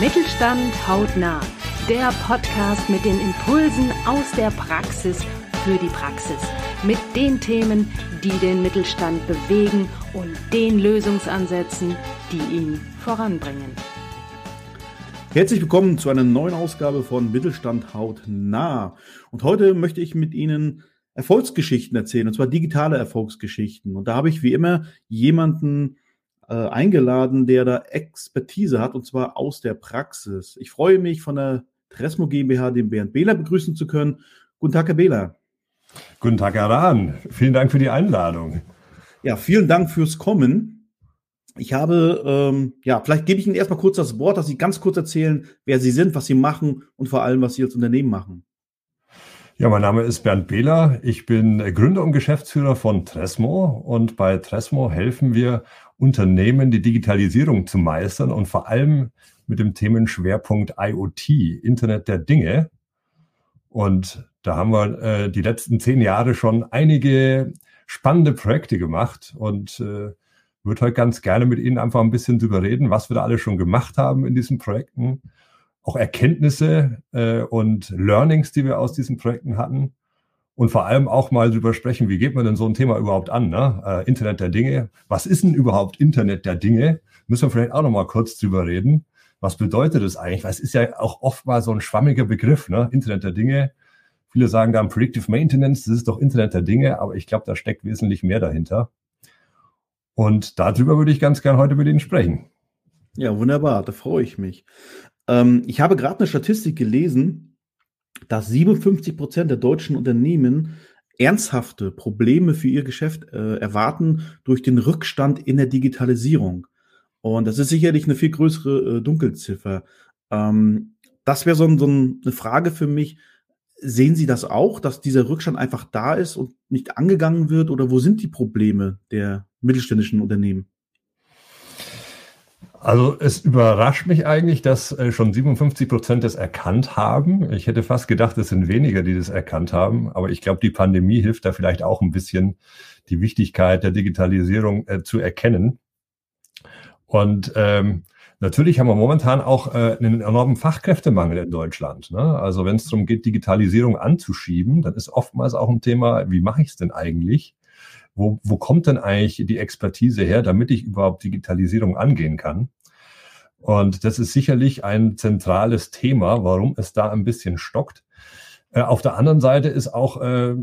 Mittelstand hautnah. Der Podcast mit den Impulsen aus der Praxis für die Praxis. Mit den Themen, die den Mittelstand bewegen und den Lösungsansätzen, die ihn voranbringen. Herzlich willkommen zu einer neuen Ausgabe von Mittelstand hautnah. Und heute möchte ich mit Ihnen Erfolgsgeschichten erzählen, und zwar digitale Erfolgsgeschichten. Und da habe ich wie immer jemanden äh, eingeladen, der da Expertise hat, und zwar aus der Praxis. Ich freue mich, von der Tresmo GmbH den Bernd Behler begrüßen zu können. Guten Tag, Herr Behler. Guten Tag, Herr Rahn. Vielen Dank für die Einladung. Ja, vielen Dank fürs Kommen. Ich habe, ähm, ja, vielleicht gebe ich Ihnen erstmal kurz das Wort, dass Sie ganz kurz erzählen, wer Sie sind, was Sie machen und vor allem, was Sie als Unternehmen machen. Ja, mein Name ist Bernd Behler. Ich bin Gründer und Geschäftsführer von Tresmo und bei Tresmo helfen wir Unternehmen, die Digitalisierung zu meistern und vor allem mit dem Themenschwerpunkt IoT, Internet der Dinge. Und da haben wir äh, die letzten zehn Jahre schon einige spannende Projekte gemacht und äh, würde heute ganz gerne mit Ihnen einfach ein bisschen drüber reden, was wir da alles schon gemacht haben in diesen Projekten, auch Erkenntnisse äh, und Learnings, die wir aus diesen Projekten hatten und vor allem auch mal drüber sprechen, wie geht man denn so ein Thema überhaupt an? Ne? Äh, Internet der Dinge. Was ist denn überhaupt Internet der Dinge? Müssen wir vielleicht auch noch mal kurz drüber reden. Was bedeutet das eigentlich? Weil es ist ja auch oft mal so ein schwammiger Begriff, ne? Internet der Dinge. Viele sagen dann Predictive Maintenance, das ist doch Internet der Dinge, aber ich glaube, da steckt wesentlich mehr dahinter. Und darüber würde ich ganz gern heute mit Ihnen sprechen. Ja, wunderbar, da freue ich mich. Ähm, ich habe gerade eine Statistik gelesen, dass 57 Prozent der deutschen Unternehmen ernsthafte Probleme für ihr Geschäft äh, erwarten durch den Rückstand in der Digitalisierung. Und das ist sicherlich eine viel größere äh, Dunkelziffer. Ähm, das wäre so, so eine Frage für mich. Sehen Sie das auch, dass dieser Rückstand einfach da ist und nicht angegangen wird? Oder wo sind die Probleme der mittelständischen Unternehmen? Also es überrascht mich eigentlich, dass äh, schon 57 Prozent das erkannt haben. Ich hätte fast gedacht, es sind weniger, die das erkannt haben. Aber ich glaube, die Pandemie hilft da vielleicht auch ein bisschen, die Wichtigkeit der Digitalisierung äh, zu erkennen. Und ähm, natürlich haben wir momentan auch äh, einen enormen Fachkräftemangel in Deutschland. Ne? Also wenn es darum geht, Digitalisierung anzuschieben, dann ist oftmals auch ein Thema, wie mache ich es denn eigentlich? Wo, wo kommt denn eigentlich die Expertise her, damit ich überhaupt Digitalisierung angehen kann? Und das ist sicherlich ein zentrales Thema, warum es da ein bisschen stockt. Äh, auf der anderen Seite ist auch äh,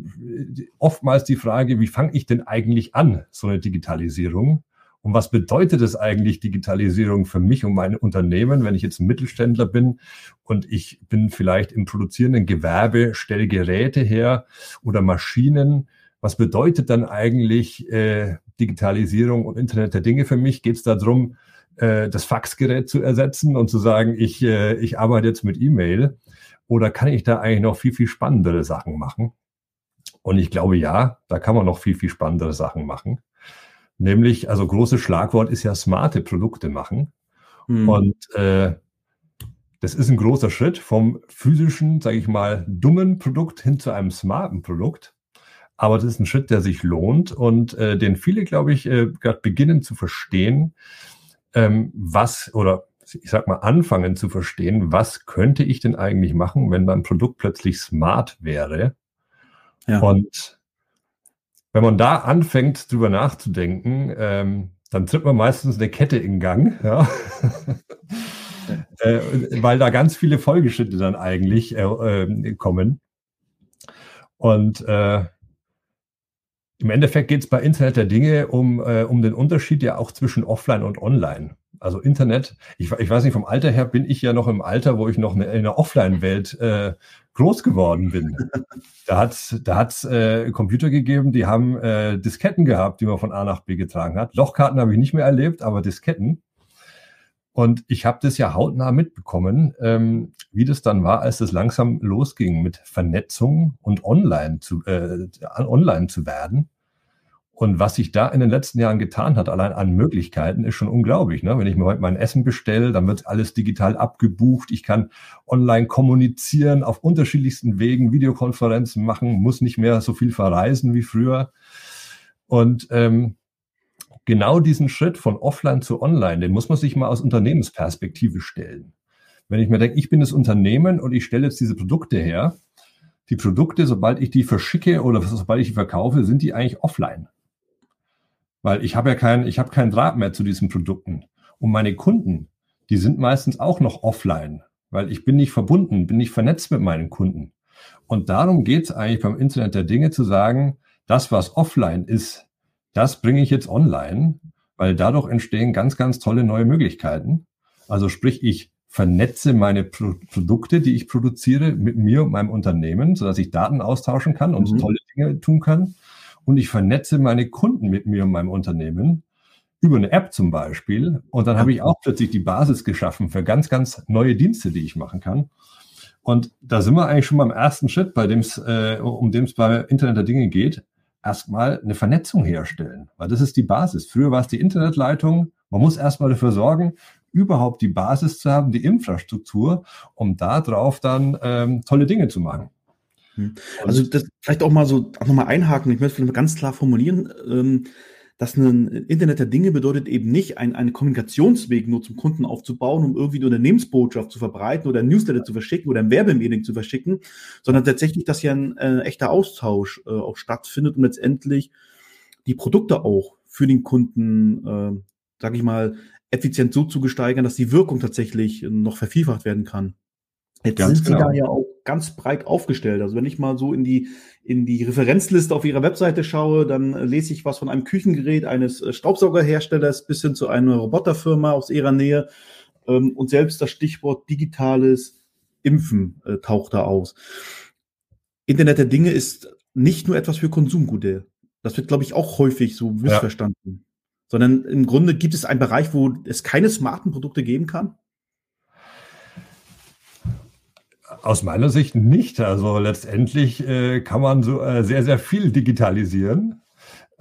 oftmals die Frage, wie fange ich denn eigentlich an, so eine Digitalisierung? Und was bedeutet es eigentlich, Digitalisierung für mich und mein Unternehmen, wenn ich jetzt ein Mittelständler bin und ich bin vielleicht im produzierenden Gewerbe, stelle Geräte her oder Maschinen was bedeutet dann eigentlich äh, Digitalisierung und Internet der Dinge für mich? Geht es darum, äh, das Faxgerät zu ersetzen und zu sagen, ich, äh, ich arbeite jetzt mit E-Mail? Oder kann ich da eigentlich noch viel, viel spannendere Sachen machen? Und ich glaube, ja, da kann man noch viel, viel spannendere Sachen machen. Nämlich, also großes Schlagwort ist ja smarte Produkte machen. Hm. Und äh, das ist ein großer Schritt vom physischen, sage ich mal, dummen Produkt hin zu einem smarten Produkt. Aber das ist ein Schritt, der sich lohnt und äh, den viele, glaube ich, äh, gerade beginnen zu verstehen, ähm, was oder ich sag mal anfangen zu verstehen, was könnte ich denn eigentlich machen, wenn mein Produkt plötzlich smart wäre. Ja. Und wenn man da anfängt, drüber nachzudenken, ähm, dann tritt man meistens eine Kette in Gang, ja. äh, weil da ganz viele Folgeschritte dann eigentlich äh, äh, kommen. Und äh, im Endeffekt geht es bei Internet der Dinge um, äh, um den Unterschied ja auch zwischen Offline und Online. Also Internet, ich, ich weiß nicht, vom Alter her bin ich ja noch im Alter, wo ich noch in einer Offline-Welt äh, groß geworden bin. Da hat da hat's äh, Computer gegeben, die haben äh, Disketten gehabt, die man von A nach B getragen hat. Lochkarten habe ich nicht mehr erlebt, aber Disketten. Und ich habe das ja hautnah mitbekommen, ähm, wie das dann war, als es langsam losging mit Vernetzung und online zu, äh, online zu werden. Und was sich da in den letzten Jahren getan hat, allein an Möglichkeiten, ist schon unglaublich. Ne? Wenn ich mir heute mein Essen bestelle, dann wird alles digital abgebucht. Ich kann online kommunizieren auf unterschiedlichsten Wegen, Videokonferenzen machen, muss nicht mehr so viel verreisen wie früher. Und ähm, genau diesen Schritt von offline zu online, den muss man sich mal aus Unternehmensperspektive stellen. Wenn ich mir denke, ich bin das Unternehmen und ich stelle jetzt diese Produkte her, die Produkte, sobald ich die verschicke oder sobald ich die verkaufe, sind die eigentlich offline. Weil ich habe ja keinen, ich habe keinen Draht mehr zu diesen Produkten. Und meine Kunden, die sind meistens auch noch offline, weil ich bin nicht verbunden, bin nicht vernetzt mit meinen Kunden. Und darum geht es eigentlich beim Internet der Dinge zu sagen, das, was offline ist, das bringe ich jetzt online, weil dadurch entstehen ganz, ganz tolle neue Möglichkeiten. Also sprich, ich vernetze meine Pro Produkte, die ich produziere, mit mir und meinem Unternehmen, sodass ich Daten austauschen kann und mhm. tolle Dinge tun kann. Und ich vernetze meine Kunden mit mir und meinem Unternehmen über eine App zum Beispiel. Und dann habe ich auch plötzlich die Basis geschaffen für ganz, ganz neue Dienste, die ich machen kann. Und da sind wir eigentlich schon beim ersten Schritt, bei dem es, äh, um dem es bei Internet der Dinge geht, erstmal eine Vernetzung herstellen, weil das ist die Basis. Früher war es die Internetleitung. Man muss erstmal dafür sorgen, überhaupt die Basis zu haben, die Infrastruktur, um darauf dann ähm, tolle Dinge zu machen. Hm. Also das vielleicht auch mal so auch nochmal einhaken, ich möchte vielleicht mal ganz klar formulieren. Ähm, dass ein Internet der Dinge bedeutet eben nicht, ein, einen Kommunikationsweg nur zum Kunden aufzubauen, um irgendwie eine Unternehmensbotschaft zu verbreiten oder ein Newsletter zu verschicken oder ein Werbemedien zu verschicken, sondern tatsächlich, dass hier ein äh, echter Austausch äh, auch stattfindet und letztendlich die Produkte auch für den Kunden, äh, sage ich mal, effizient so zu gesteigern, dass die Wirkung tatsächlich noch vervielfacht werden kann. Jetzt Ganz sind genau. Sie da ja auch ganz breit aufgestellt. Also wenn ich mal so in die, in die Referenzliste auf Ihrer Webseite schaue, dann lese ich was von einem Küchengerät eines äh, Staubsaugerherstellers bis hin zu einer Roboterfirma aus Ihrer Nähe. Ähm, und selbst das Stichwort digitales Impfen äh, taucht da aus. Internet der Dinge ist nicht nur etwas für Konsumgüter. Das wird, glaube ich, auch häufig so missverstanden. Ja. Sondern im Grunde gibt es einen Bereich, wo es keine smarten Produkte geben kann. Aus meiner Sicht nicht. Also letztendlich äh, kann man so äh, sehr, sehr viel digitalisieren.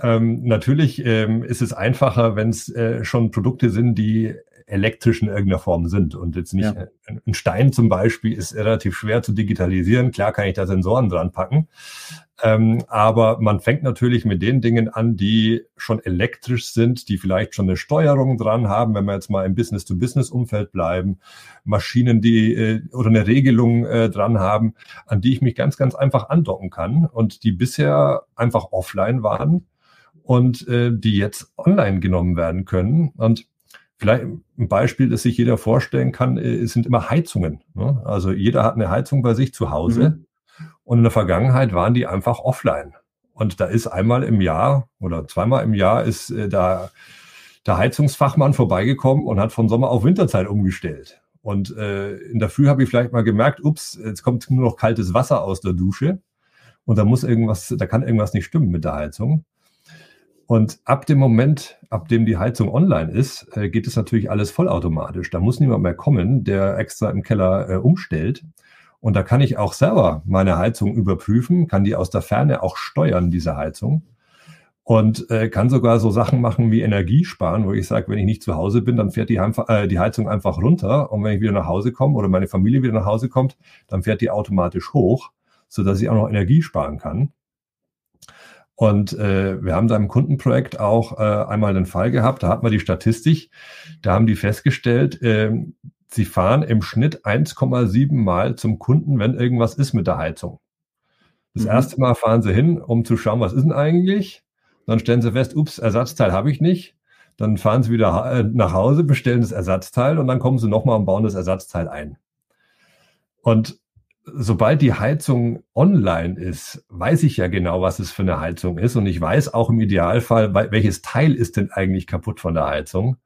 Ähm, natürlich ähm, ist es einfacher, wenn es äh, schon Produkte sind, die elektrisch in irgendeiner Form sind und jetzt nicht ja. ein Stein zum Beispiel ist relativ schwer zu digitalisieren. Klar kann ich da Sensoren dran packen, ähm, aber man fängt natürlich mit den Dingen an, die schon elektrisch sind, die vielleicht schon eine Steuerung dran haben, wenn wir jetzt mal im Business-to-Business-Umfeld bleiben, Maschinen, die äh, oder eine Regelung äh, dran haben, an die ich mich ganz, ganz einfach andocken kann und die bisher einfach offline waren und äh, die jetzt online genommen werden können. Und Vielleicht ein Beispiel, das sich jeder vorstellen kann, äh, sind immer Heizungen. Ne? Also jeder hat eine Heizung bei sich zu Hause mhm. und in der Vergangenheit waren die einfach offline. Und da ist einmal im Jahr oder zweimal im Jahr ist äh, da der Heizungsfachmann vorbeigekommen und hat von Sommer auf Winterzeit umgestellt. Und äh, in der Früh habe ich vielleicht mal gemerkt, ups, jetzt kommt nur noch kaltes Wasser aus der Dusche und da muss irgendwas, da kann irgendwas nicht stimmen mit der Heizung. Und ab dem Moment, ab dem die Heizung online ist, äh, geht es natürlich alles vollautomatisch. Da muss niemand mehr kommen, der extra im Keller äh, umstellt. Und da kann ich auch selber meine Heizung überprüfen, kann die aus der Ferne auch steuern, diese Heizung. Und äh, kann sogar so Sachen machen wie Energie sparen, wo ich sage, wenn ich nicht zu Hause bin, dann fährt die, äh, die Heizung einfach runter. Und wenn ich wieder nach Hause komme oder meine Familie wieder nach Hause kommt, dann fährt die automatisch hoch, sodass ich auch noch Energie sparen kann. Und äh, wir haben da im Kundenprojekt auch äh, einmal den Fall gehabt, da hat man die Statistik, da haben die festgestellt, äh, sie fahren im Schnitt 1,7 Mal zum Kunden, wenn irgendwas ist mit der Heizung. Das mhm. erste Mal fahren sie hin, um zu schauen, was ist denn eigentlich? Dann stellen sie fest, ups, Ersatzteil habe ich nicht. Dann fahren sie wieder äh, nach Hause, bestellen das Ersatzteil und dann kommen sie nochmal und bauen das Ersatzteil ein. Und sobald die Heizung online ist, weiß ich ja genau, was es für eine Heizung ist. Und ich weiß auch im Idealfall, welches Teil ist denn eigentlich kaputt von der Heizung.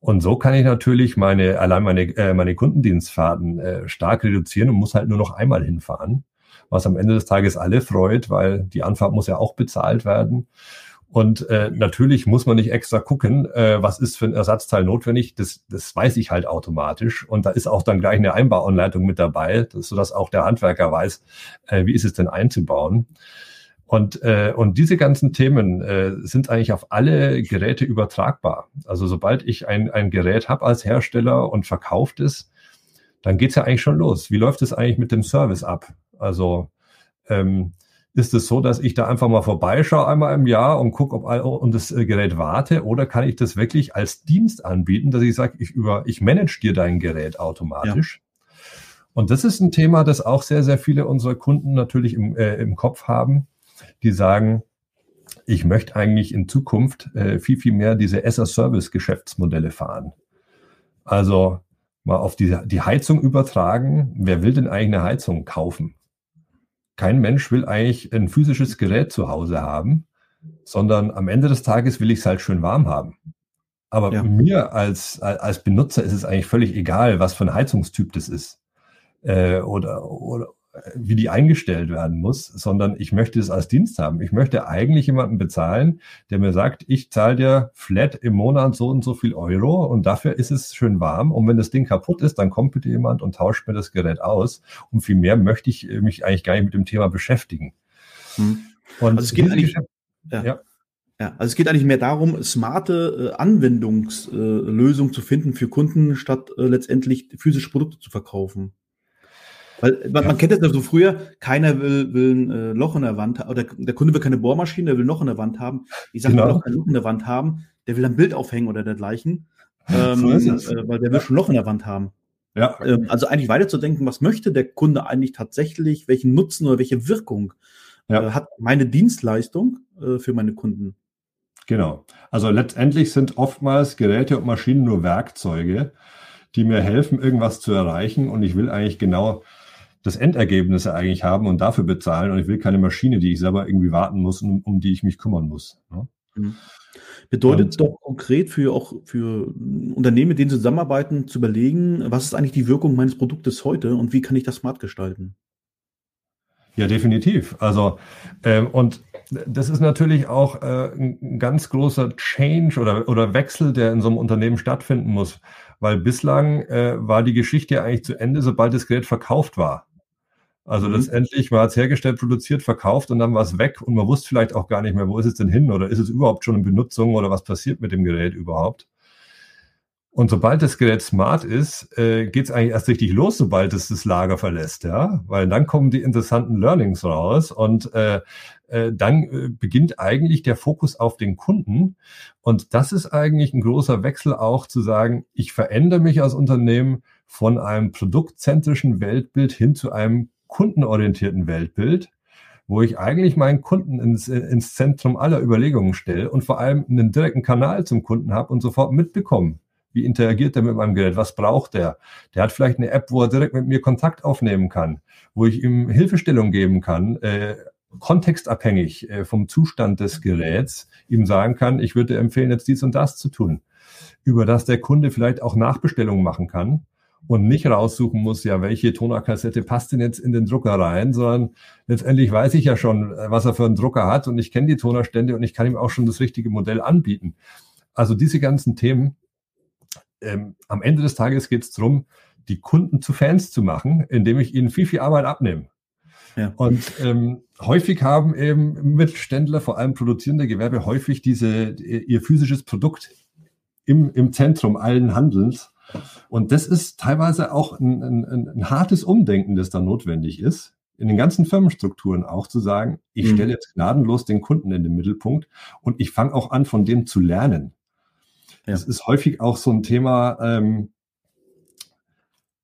Und so kann ich natürlich meine, allein meine, äh, meine Kundendienstfahrten äh, stark reduzieren und muss halt nur noch einmal hinfahren, was am Ende des Tages alle freut, weil die Anfahrt muss ja auch bezahlt werden. Und äh, natürlich muss man nicht extra gucken, äh, was ist für ein Ersatzteil notwendig. Das, das weiß ich halt automatisch. Und da ist auch dann gleich eine Einbauanleitung mit dabei, sodass auch der Handwerker weiß, äh, wie ist es denn einzubauen. Und, äh, und diese ganzen Themen äh, sind eigentlich auf alle Geräte übertragbar. Also sobald ich ein, ein Gerät habe als Hersteller und verkauft es, dann geht's ja eigentlich schon los. Wie läuft es eigentlich mit dem Service ab? Also ähm, ist es so, dass ich da einfach mal vorbeischaue einmal im Jahr und gucke, ob und das äh, Gerät warte, oder kann ich das wirklich als Dienst anbieten, dass ich sage, ich über, ich manage dir dein Gerät automatisch. Ja. Und das ist ein Thema, das auch sehr, sehr viele unserer Kunden natürlich im, äh, im Kopf haben, die sagen, ich möchte eigentlich in Zukunft äh, viel, viel mehr diese as-a-Service-Geschäftsmodelle fahren. Also mal auf die, die Heizung übertragen. Wer will denn eigentlich eine Heizung kaufen? Kein Mensch will eigentlich ein physisches Gerät zu Hause haben, sondern am Ende des Tages will ich es halt schön warm haben. Aber ja. mir als, als Benutzer ist es eigentlich völlig egal, was für ein Heizungstyp das ist. Äh, oder, oder, wie die eingestellt werden muss, sondern ich möchte es als Dienst haben. Ich möchte eigentlich jemanden bezahlen, der mir sagt, ich zahle dir flat im Monat so und so viel Euro und dafür ist es schön warm. Und wenn das Ding kaputt ist, dann kommt bitte jemand und tauscht mir das Gerät aus. Und viel mehr möchte ich mich eigentlich gar nicht mit dem Thema beschäftigen. Hm. Und also es geht eigentlich, ja. ja. Ja, also es geht eigentlich mehr darum, smarte äh, Anwendungslösungen äh, zu finden für Kunden, statt äh, letztendlich physische Produkte zu verkaufen. Weil man, man kennt das ja so früher, keiner will, will ein äh, Loch in der Wand haben, oder der Kunde will keine Bohrmaschine, der will ein Loch in der Wand haben. Ich sage, genau. der will auch kein Loch in der Wand haben, der will ein Bild aufhängen oder dergleichen. Ähm, so äh, weil der will schon ein Loch in der Wand haben. Ja. Ähm, also eigentlich weiterzudenken, was möchte der Kunde eigentlich tatsächlich, welchen Nutzen oder welche Wirkung ja. äh, hat meine Dienstleistung äh, für meine Kunden? Genau. Also letztendlich sind oftmals Geräte und Maschinen nur Werkzeuge, die mir helfen, irgendwas zu erreichen. Und ich will eigentlich genau das Endergebnis eigentlich haben und dafür bezahlen. Und ich will keine Maschine, die ich selber irgendwie warten muss und um die ich mich kümmern muss. Ne? Mhm. Bedeutet und, doch konkret für auch für Unternehmen, mit denen Sie zusammenarbeiten, zu überlegen, was ist eigentlich die Wirkung meines Produktes heute und wie kann ich das smart gestalten? Ja, definitiv. Also ähm, und das ist natürlich auch äh, ein ganz großer Change oder, oder Wechsel, der in so einem Unternehmen stattfinden muss, weil bislang äh, war die Geschichte eigentlich zu Ende, sobald das Gerät verkauft war. Also mhm. letztendlich, man hat es hergestellt, produziert, verkauft und dann war es weg und man wusste vielleicht auch gar nicht mehr, wo ist es denn hin oder ist es überhaupt schon in Benutzung oder was passiert mit dem Gerät überhaupt. Und sobald das Gerät smart ist, äh, geht es eigentlich erst richtig los, sobald es das Lager verlässt, ja, weil dann kommen die interessanten Learnings raus und äh, äh, dann äh, beginnt eigentlich der Fokus auf den Kunden. Und das ist eigentlich ein großer Wechsel auch zu sagen, ich verändere mich als Unternehmen von einem produktzentrischen Weltbild hin zu einem kundenorientierten Weltbild, wo ich eigentlich meinen Kunden ins, ins Zentrum aller Überlegungen stelle und vor allem einen direkten Kanal zum Kunden habe und sofort mitbekomme, wie interagiert er mit meinem Gerät, was braucht er. Der hat vielleicht eine App, wo er direkt mit mir Kontakt aufnehmen kann, wo ich ihm Hilfestellung geben kann, äh, kontextabhängig äh, vom Zustand des Geräts ihm sagen kann, ich würde empfehlen, jetzt dies und das zu tun. Über das der Kunde vielleicht auch Nachbestellungen machen kann und nicht raussuchen muss, ja, welche Tonerkassette passt denn jetzt in den Drucker rein, sondern letztendlich weiß ich ja schon, was er für einen Drucker hat und ich kenne die Tonerstände und ich kann ihm auch schon das richtige Modell anbieten. Also diese ganzen Themen, ähm, am Ende des Tages geht es darum, die Kunden zu Fans zu machen, indem ich ihnen viel, viel Arbeit abnehme. Ja. Und ähm, häufig haben eben Mittelständler, vor allem produzierende Gewerbe, häufig diese, ihr physisches Produkt im, im Zentrum allen Handelns und das ist teilweise auch ein, ein, ein hartes Umdenken, das da notwendig ist, in den ganzen Firmenstrukturen auch zu sagen, ich mhm. stelle jetzt gnadenlos den Kunden in den Mittelpunkt und ich fange auch an, von dem zu lernen. Ja. Das ist häufig auch so ein Thema, ähm,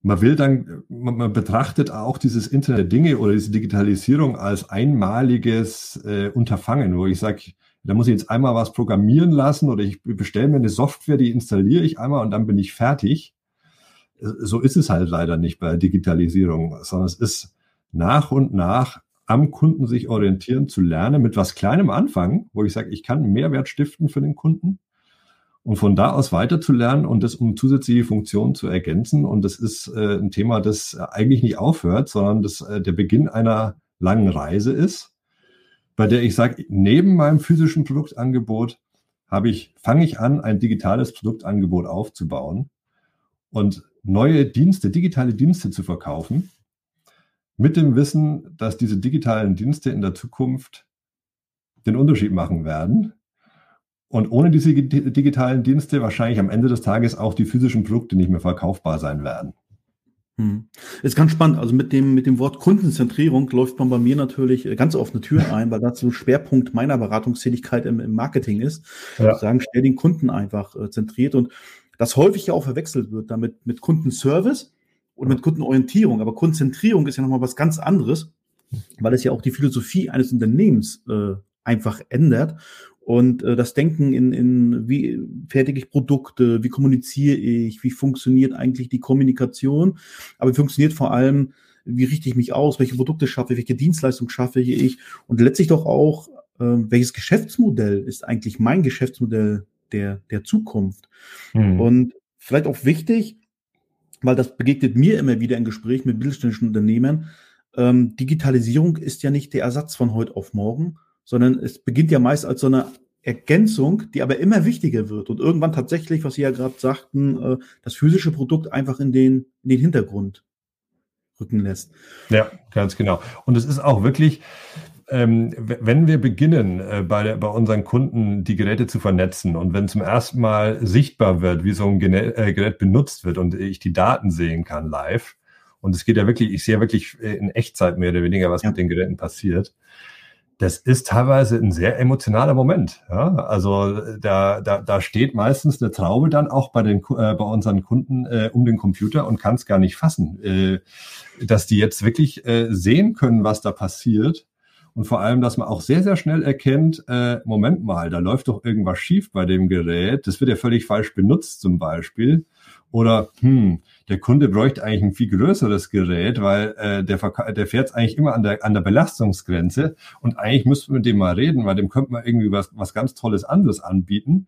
man will dann, man, man, betrachtet auch dieses Internet Dinge oder diese Digitalisierung als einmaliges äh, Unterfangen, wo ich sage, da muss ich jetzt einmal was programmieren lassen oder ich bestelle mir eine Software, die installiere ich einmal und dann bin ich fertig. So ist es halt leider nicht bei Digitalisierung, sondern es ist nach und nach am Kunden sich orientieren zu lernen, mit was Kleinem anfangen, wo ich sage, ich kann Mehrwert stiften für den Kunden und von da aus weiter zu lernen und das um zusätzliche Funktionen zu ergänzen. Und das ist äh, ein Thema, das eigentlich nicht aufhört, sondern das äh, der Beginn einer langen Reise ist bei der ich sage, neben meinem physischen Produktangebot habe ich, fange ich an, ein digitales Produktangebot aufzubauen und neue Dienste, digitale Dienste zu verkaufen, mit dem Wissen, dass diese digitalen Dienste in der Zukunft den Unterschied machen werden. Und ohne diese digitalen Dienste wahrscheinlich am Ende des Tages auch die physischen Produkte nicht mehr verkaufbar sein werden. Hm. Ist ganz spannend. Also mit dem, mit dem Wort Kundenzentrierung läuft man bei mir natürlich äh, ganz offene Türen ein, weil das so Schwerpunkt meiner Beratungstätigkeit im, im Marketing ist. Ja. Sagen, stell den Kunden einfach äh, zentriert und das häufig ja auch verwechselt wird damit mit Kundenservice. oder mit Kundenorientierung. Aber Konzentrierung ist ja nochmal was ganz anderes, weil es ja auch die Philosophie eines Unternehmens äh, einfach ändert. Und äh, das Denken in, in, wie fertige ich Produkte, wie kommuniziere ich, wie funktioniert eigentlich die Kommunikation, aber wie funktioniert vor allem, wie richte ich mich aus, welche Produkte schaffe ich, welche Dienstleistung schaffe ich? Und letztlich doch auch, äh, welches Geschäftsmodell ist eigentlich mein Geschäftsmodell der, der Zukunft. Hm. Und vielleicht auch wichtig, weil das begegnet mir immer wieder in Gesprächen mit mittelständischen Unternehmen, ähm, Digitalisierung ist ja nicht der Ersatz von heute auf morgen, sondern es beginnt ja meist als so eine Ergänzung, die aber immer wichtiger wird und irgendwann tatsächlich, was Sie ja gerade sagten, äh, das physische Produkt einfach in den, in den Hintergrund rücken lässt. Ja, ganz genau. Und es ist auch wirklich, ähm, wenn wir beginnen, äh, bei, bei unseren Kunden die Geräte zu vernetzen und wenn zum ersten Mal sichtbar wird, wie so ein äh, Gerät benutzt wird und ich die Daten sehen kann live, und es geht ja wirklich, ich sehe ja wirklich in Echtzeit mehr oder weniger, was ja. mit den Geräten passiert, das ist teilweise ein sehr emotionaler Moment. Ja? Also da, da, da steht meistens eine Traube dann auch bei, den, äh, bei unseren Kunden äh, um den Computer und kann es gar nicht fassen, äh, dass die jetzt wirklich äh, sehen können, was da passiert. Und vor allem, dass man auch sehr, sehr schnell erkennt, äh, Moment mal, da läuft doch irgendwas schief bei dem Gerät. Das wird ja völlig falsch benutzt zum Beispiel. Oder, hm, der Kunde bräuchte eigentlich ein viel größeres Gerät, weil äh, der, der fährt eigentlich immer an der, an der Belastungsgrenze und eigentlich müssten wir mit dem mal reden, weil dem könnte man irgendwie was, was ganz Tolles anderes anbieten.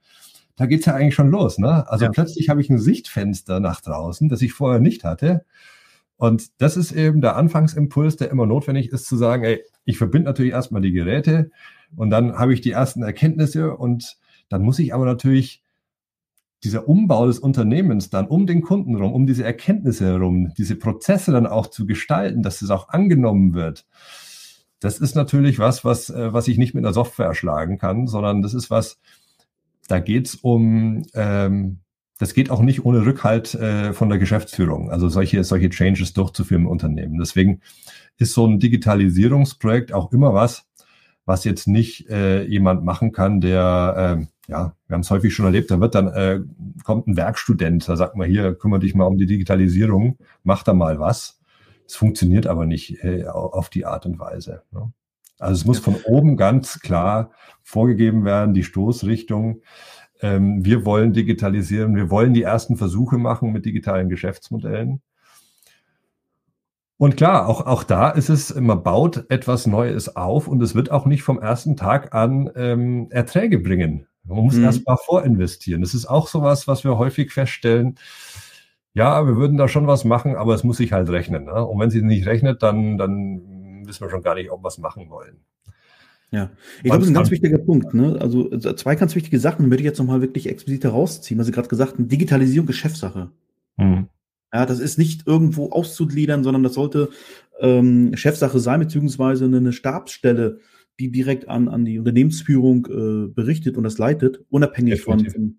Da geht's ja eigentlich schon los. Ne? Also ja. plötzlich habe ich ein Sichtfenster nach draußen, das ich vorher nicht hatte. Und das ist eben der Anfangsimpuls, der immer notwendig ist, zu sagen, ey, ich verbinde natürlich erstmal die Geräte und dann habe ich die ersten Erkenntnisse und dann muss ich aber natürlich dieser Umbau des Unternehmens dann um den Kunden herum, um diese Erkenntnisse herum, diese Prozesse dann auch zu gestalten, dass es auch angenommen wird. Das ist natürlich was, was, äh, was ich nicht mit einer Software erschlagen kann, sondern das ist was, da geht's um, ähm, das geht auch nicht ohne Rückhalt äh, von der Geschäftsführung, also solche, solche Changes durchzuführen im Unternehmen. Deswegen ist so ein Digitalisierungsprojekt auch immer was, was jetzt nicht äh, jemand machen kann, der, äh, ja, wir haben es häufig schon erlebt, da wird dann, äh, kommt ein Werkstudent, da sagt man hier, kümmere dich mal um die Digitalisierung, mach da mal was. Es funktioniert aber nicht äh, auf die Art und Weise. Ne? Also es muss von oben ganz klar vorgegeben werden, die Stoßrichtung. Ähm, wir wollen digitalisieren, wir wollen die ersten Versuche machen mit digitalen Geschäftsmodellen. Und klar, auch, auch da ist es, man baut etwas Neues auf und es wird auch nicht vom ersten Tag an ähm, Erträge bringen. Man muss mhm. erst mal vorinvestieren. Das ist auch sowas, was wir häufig feststellen. Ja, wir würden da schon was machen, aber es muss sich halt rechnen. Ne? Und wenn es nicht rechnet, dann, dann wissen wir schon gar nicht, ob wir es machen wollen. Ja, ich glaube, das ist ein ganz wichtiger Punkt. Ne? Also zwei ganz wichtige Sachen würde ich jetzt nochmal wirklich explizit herausziehen, was Sie gerade gesagt haben. Digitalisierung Geschäftssache. Ja, das ist nicht irgendwo auszugliedern, sondern das sollte ähm, Chefsache sein, beziehungsweise eine Stabsstelle, die direkt an, an die Unternehmensführung äh, berichtet und das leitet, unabhängig von, von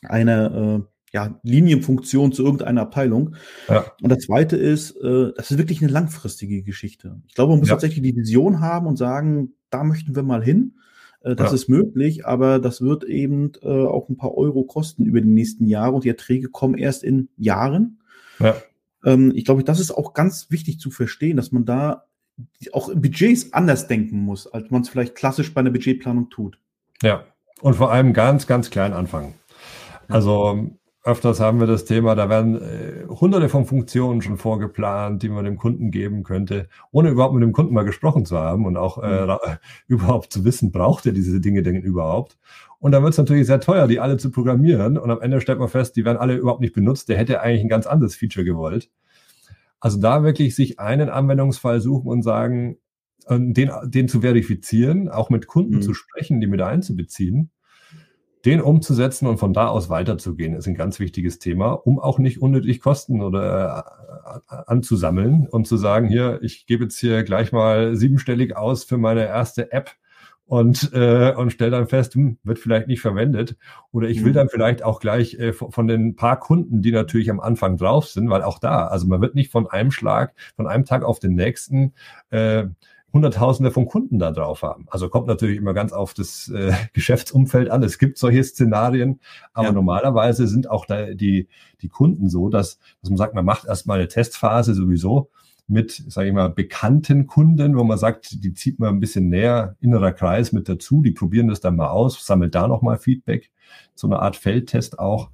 einer äh, ja, Linienfunktion zu irgendeiner Abteilung. Ja. Und das zweite ist, äh, das ist wirklich eine langfristige Geschichte. Ich glaube, man muss ja. tatsächlich die Vision haben und sagen, da möchten wir mal hin. Äh, das ja. ist möglich, aber das wird eben äh, auch ein paar Euro kosten über die nächsten Jahre und die Erträge kommen erst in Jahren. Ja. Ähm, ich glaube, das ist auch ganz wichtig zu verstehen, dass man da auch Budgets anders denken muss, als man es vielleicht klassisch bei einer Budgetplanung tut. Ja, und vor allem ganz, ganz klein anfangen. Also öfters haben wir das Thema, da werden äh, hunderte von Funktionen schon vorgeplant, die man dem Kunden geben könnte, ohne überhaupt mit dem Kunden mal gesprochen zu haben und auch äh, mhm. überhaupt zu wissen, braucht er diese Dinge denn überhaupt? Und dann wird es natürlich sehr teuer, die alle zu programmieren. Und am Ende stellt man fest, die werden alle überhaupt nicht benutzt. Der hätte eigentlich ein ganz anderes Feature gewollt. Also da wirklich sich einen Anwendungsfall suchen und sagen, den, den zu verifizieren, auch mit Kunden mhm. zu sprechen, die mit einzubeziehen, den umzusetzen und von da aus weiterzugehen, ist ein ganz wichtiges Thema, um auch nicht unnötig Kosten oder äh, anzusammeln und zu sagen, hier, ich gebe jetzt hier gleich mal siebenstellig aus für meine erste App und, äh, und stelle dann fest, hm, wird vielleicht nicht verwendet. Oder ich will mhm. dann vielleicht auch gleich äh, von den paar Kunden, die natürlich am Anfang drauf sind, weil auch da, also man wird nicht von einem Schlag, von einem Tag auf den nächsten äh, Hunderttausende von Kunden da drauf haben. Also kommt natürlich immer ganz auf das äh, Geschäftsumfeld an. Es gibt solche Szenarien, aber ja. normalerweise sind auch da die, die Kunden so, dass, dass man sagt, man macht erstmal eine Testphase sowieso mit, sage ich mal, bekannten Kunden, wo man sagt, die zieht man ein bisschen näher, innerer Kreis mit dazu, die probieren das dann mal aus, sammelt da nochmal Feedback, so eine Art Feldtest auch.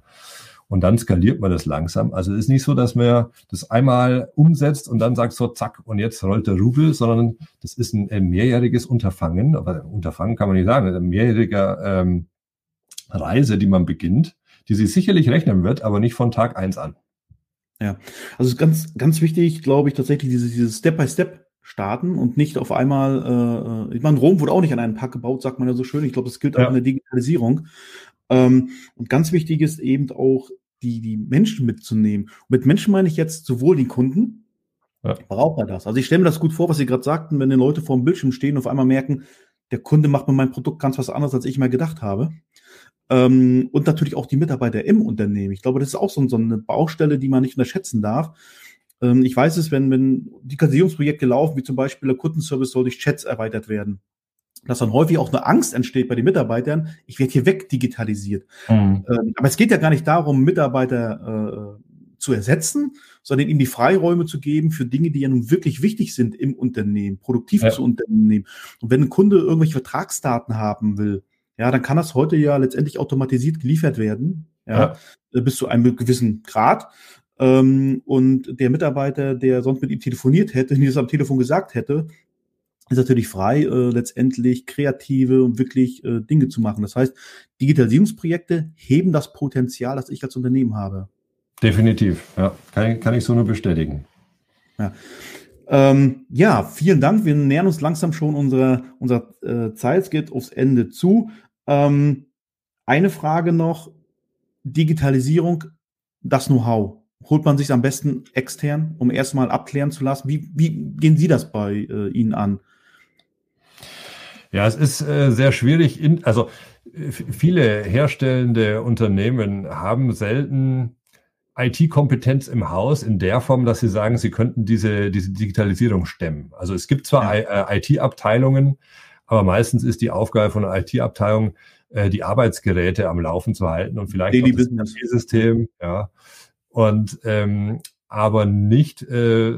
Und dann skaliert man das langsam. Also es ist nicht so, dass man das einmal umsetzt und dann sagt so, zack, und jetzt rollt der Rubel, sondern das ist ein, mehrjähriges Unterfangen. Aber Unterfangen kann man nicht sagen, ein mehrjähriger ähm, Reise, die man beginnt, die sich sicherlich rechnen wird, aber nicht von Tag eins an. Ja, also ganz, ganz wichtig, glaube ich, tatsächlich dieses, dieses Step-by-Step starten und nicht auf einmal, äh, ich meine, Rom wurde auch nicht an einen Pack gebaut, sagt man ja so schön. Ich glaube, das gilt ja. auch in der Digitalisierung. Ähm, und ganz wichtig ist eben auch, die, die Menschen mitzunehmen. Und mit Menschen meine ich jetzt sowohl die Kunden, ja. braucht er das. Also ich stelle mir das gut vor, was Sie gerade sagten, wenn die Leute vor dem Bildschirm stehen und auf einmal merken, der Kunde macht mit meinem Produkt ganz was anderes, als ich mal gedacht habe. Ähm, und natürlich auch die Mitarbeiter im Unternehmen. Ich glaube, das ist auch so, so eine Baustelle, die man nicht unterschätzen darf. Ähm, ich weiß es, wenn, wenn Digitalisierungsprojekte laufen, wie zum Beispiel der Kundenservice soll durch Chats erweitert werden dass dann häufig auch eine Angst entsteht bei den Mitarbeitern, ich werde hier wegdigitalisiert. Mhm. Ähm, aber es geht ja gar nicht darum, Mitarbeiter äh, zu ersetzen, sondern ihnen die Freiräume zu geben für Dinge, die ja nun wirklich wichtig sind im Unternehmen, produktiv ja. zu Unternehmen. Und wenn ein Kunde irgendwelche Vertragsdaten haben will, ja, dann kann das heute ja letztendlich automatisiert geliefert werden, ja, ja. bis zu einem gewissen Grad. Ähm, und der Mitarbeiter, der sonst mit ihm telefoniert hätte, nie das am Telefon gesagt hätte, ist natürlich frei, äh, letztendlich kreative und wirklich äh, Dinge zu machen. Das heißt, Digitalisierungsprojekte heben das Potenzial, das ich als Unternehmen habe. Definitiv, ja, kann, kann ich so nur bestätigen. Ja. Ähm, ja, vielen Dank. Wir nähern uns langsam schon unserer, unserer äh, Zeit. Es geht aufs Ende zu. Ähm, eine Frage noch. Digitalisierung, das Know-how. Holt man sich am besten extern, um erstmal abklären zu lassen? Wie, wie gehen Sie das bei äh, Ihnen an? Ja, es ist äh, sehr schwierig. In, also viele herstellende Unternehmen haben selten IT-Kompetenz im Haus in der Form, dass sie sagen, sie könnten diese, diese Digitalisierung stemmen. Also es gibt zwar ja. Äh, IT-Abteilungen, aber meistens ist die Aufgabe von einer IT-Abteilung, äh, die Arbeitsgeräte am Laufen zu halten und vielleicht Daily auch das System, ja. Und ähm, aber nicht äh,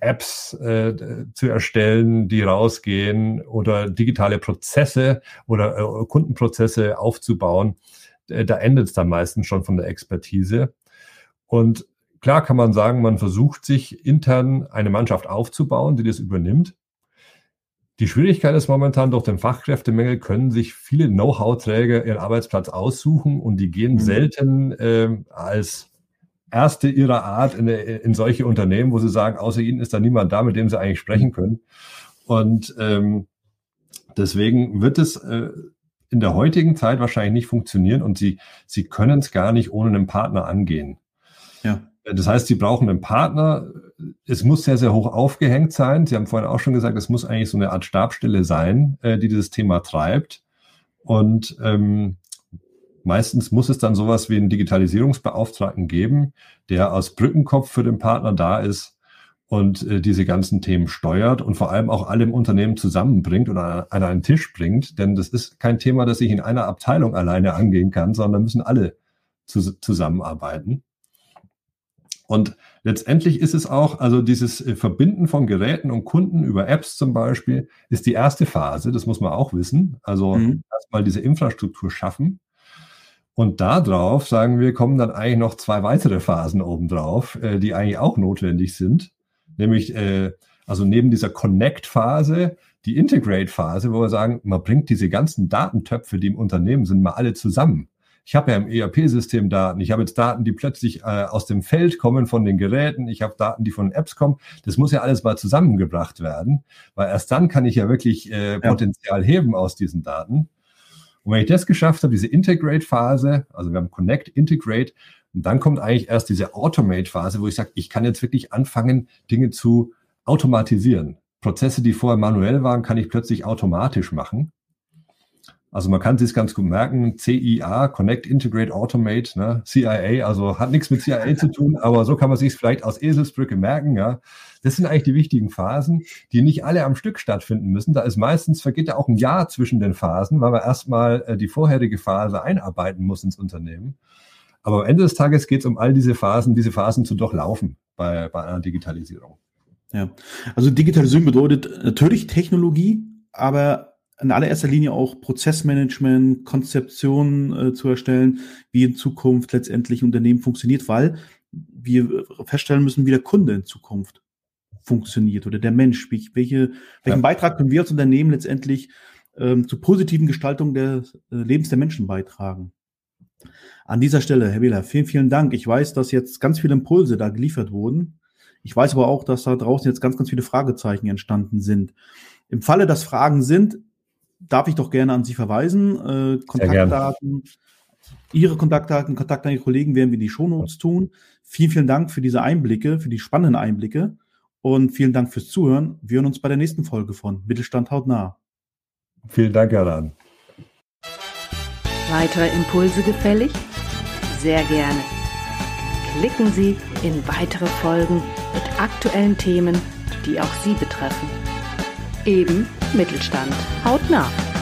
Apps äh, zu erstellen, die rausgehen oder digitale Prozesse oder äh, Kundenprozesse aufzubauen. Äh, da endet es dann meistens schon von der Expertise. Und klar kann man sagen, man versucht sich intern eine Mannschaft aufzubauen, die das übernimmt. Die Schwierigkeit ist momentan durch den Fachkräftemangel können sich viele Know-how-Träger ihren Arbeitsplatz aussuchen und die gehen mhm. selten äh, als erste ihrer Art in, in solche Unternehmen, wo sie sagen, außer ihnen ist da niemand da, mit dem sie eigentlich sprechen können. Und ähm, deswegen wird es äh, in der heutigen Zeit wahrscheinlich nicht funktionieren und sie, sie können es gar nicht ohne einen Partner angehen. Das heißt, sie brauchen einen Partner. Es muss sehr, sehr hoch aufgehängt sein. Sie haben vorhin auch schon gesagt, es muss eigentlich so eine Art Stabstelle sein, äh, die dieses Thema treibt. Und ähm, Meistens muss es dann sowas wie einen Digitalisierungsbeauftragten geben, der als Brückenkopf für den Partner da ist und äh, diese ganzen Themen steuert und vor allem auch alle im Unternehmen zusammenbringt oder an einen Tisch bringt. Denn das ist kein Thema, das sich in einer Abteilung alleine angehen kann, sondern müssen alle zu, zusammenarbeiten. Und letztendlich ist es auch, also dieses äh, Verbinden von Geräten und Kunden über Apps zum Beispiel, ist die erste Phase, das muss man auch wissen. Also mhm. erstmal diese Infrastruktur schaffen. Und darauf, sagen wir, kommen dann eigentlich noch zwei weitere Phasen obendrauf, äh, die eigentlich auch notwendig sind. Nämlich, äh, also neben dieser Connect-Phase, die Integrate-Phase, wo wir sagen, man bringt diese ganzen Datentöpfe, die im Unternehmen sind, mal alle zusammen. Ich habe ja im ERP-System Daten. Ich habe jetzt Daten, die plötzlich äh, aus dem Feld kommen von den Geräten. Ich habe Daten, die von Apps kommen. Das muss ja alles mal zusammengebracht werden, weil erst dann kann ich ja wirklich äh, Potenzial ja. heben aus diesen Daten. Und wenn ich das geschafft habe, diese Integrate-Phase, also wir haben Connect, Integrate, und dann kommt eigentlich erst diese Automate-Phase, wo ich sage, ich kann jetzt wirklich anfangen, Dinge zu automatisieren. Prozesse, die vorher manuell waren, kann ich plötzlich automatisch machen. Also man kann sich ganz gut merken, CIA, Connect, Integrate, Automate, ne? CIA, also hat nichts mit CIA zu tun, aber so kann man sich vielleicht aus Eselsbrücke merken, ja. Das sind eigentlich die wichtigen Phasen, die nicht alle am Stück stattfinden müssen. Da ist meistens, vergeht ja auch ein Jahr zwischen den Phasen, weil man erstmal äh, die vorherige Phase einarbeiten muss ins Unternehmen. Aber am Ende des Tages geht es um all diese Phasen, diese Phasen zu durchlaufen bei, bei einer Digitalisierung. Ja, also Digitalisierung bedeutet natürlich Technologie, aber in allererster Linie auch Prozessmanagement, Konzeption äh, zu erstellen, wie in Zukunft letztendlich Unternehmen funktioniert, weil wir feststellen müssen, wie der Kunde in Zukunft funktioniert oder der Mensch. Wie, welche, welchen ja. Beitrag können wir als Unternehmen letztendlich ähm, zur positiven Gestaltung des äh, Lebens der Menschen beitragen? An dieser Stelle, Herr Wähler, vielen, vielen Dank. Ich weiß, dass jetzt ganz viele Impulse da geliefert wurden. Ich weiß aber auch, dass da draußen jetzt ganz, ganz viele Fragezeichen entstanden sind. Im Falle, dass Fragen sind, darf ich doch gerne an Sie verweisen. Äh, Kontaktdaten, Ihre Kontaktdaten, Kontakte an Ihre Kollegen werden wir in die Shownotes tun. Vielen, vielen Dank für diese Einblicke, für die spannenden Einblicke und vielen Dank fürs Zuhören. Wir hören uns bei der nächsten Folge von Mittelstand hautnah. Vielen Dank, Herr Rahn. Weitere Impulse gefällig? Sehr gerne. Klicken Sie in weitere Folgen mit aktuellen Themen, die auch Sie betreffen. Eben Mittelstand. Haut nach.